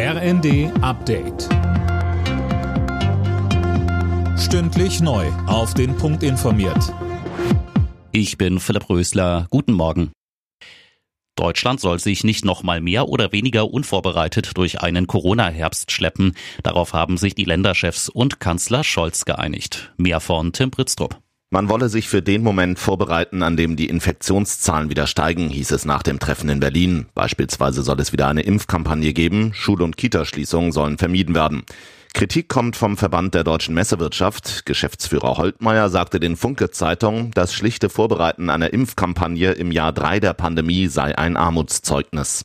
RND Update. Stündlich neu. Auf den Punkt informiert. Ich bin Philipp Rösler. Guten Morgen. Deutschland soll sich nicht noch mal mehr oder weniger unvorbereitet durch einen Corona-Herbst schleppen. Darauf haben sich die Länderchefs und Kanzler Scholz geeinigt. Mehr von Tim Britztrup. Man wolle sich für den Moment vorbereiten, an dem die Infektionszahlen wieder steigen, hieß es nach dem Treffen in Berlin. Beispielsweise soll es wieder eine Impfkampagne geben, Schul- und Kitaschließungen sollen vermieden werden. Kritik kommt vom Verband der deutschen Messewirtschaft. Geschäftsführer Holtmeier sagte den Funke Zeitung, das schlichte Vorbereiten einer Impfkampagne im Jahr drei der Pandemie sei ein Armutszeugnis.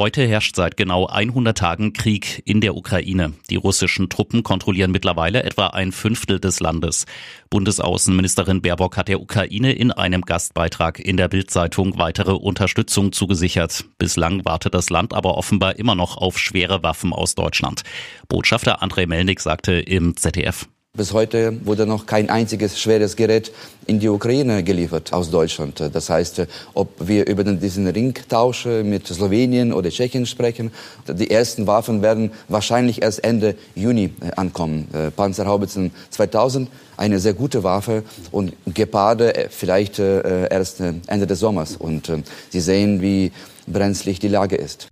Heute herrscht seit genau 100 Tagen Krieg in der Ukraine. Die russischen Truppen kontrollieren mittlerweile etwa ein Fünftel des Landes. Bundesaußenministerin Baerbock hat der Ukraine in einem Gastbeitrag in der Bildzeitung weitere Unterstützung zugesichert. Bislang wartet das Land aber offenbar immer noch auf schwere Waffen aus Deutschland. Botschafter Andrei Melnik sagte im ZDF. Bis heute wurde noch kein einziges schweres Gerät in die Ukraine geliefert aus Deutschland. Das heißt, ob wir über diesen Ringtausch mit Slowenien oder Tschechien sprechen, die ersten Waffen werden wahrscheinlich erst Ende Juni ankommen. Panzerhaubitzen 2000, eine sehr gute Waffe und Geparde vielleicht erst Ende des Sommers. Und Sie sehen, wie brenzlig die Lage ist.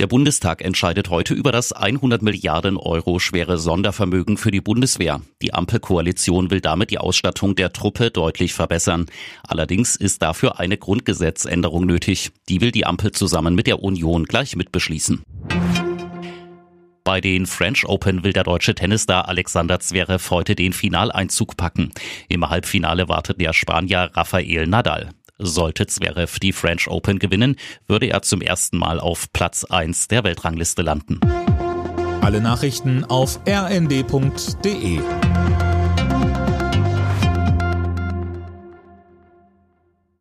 Der Bundestag entscheidet heute über das 100 Milliarden Euro schwere Sondervermögen für die Bundeswehr. Die Ampelkoalition will damit die Ausstattung der Truppe deutlich verbessern. Allerdings ist dafür eine Grundgesetzänderung nötig. Die will die Ampel zusammen mit der Union gleich mitbeschließen. Bei den French Open will der deutsche Tennisstar Alexander Zverev heute den Finaleinzug packen. Im Halbfinale wartet der Spanier Rafael Nadal. Sollte Zverev die French Open gewinnen, würde er zum ersten Mal auf Platz 1 der Weltrangliste landen. Alle Nachrichten auf rnd.de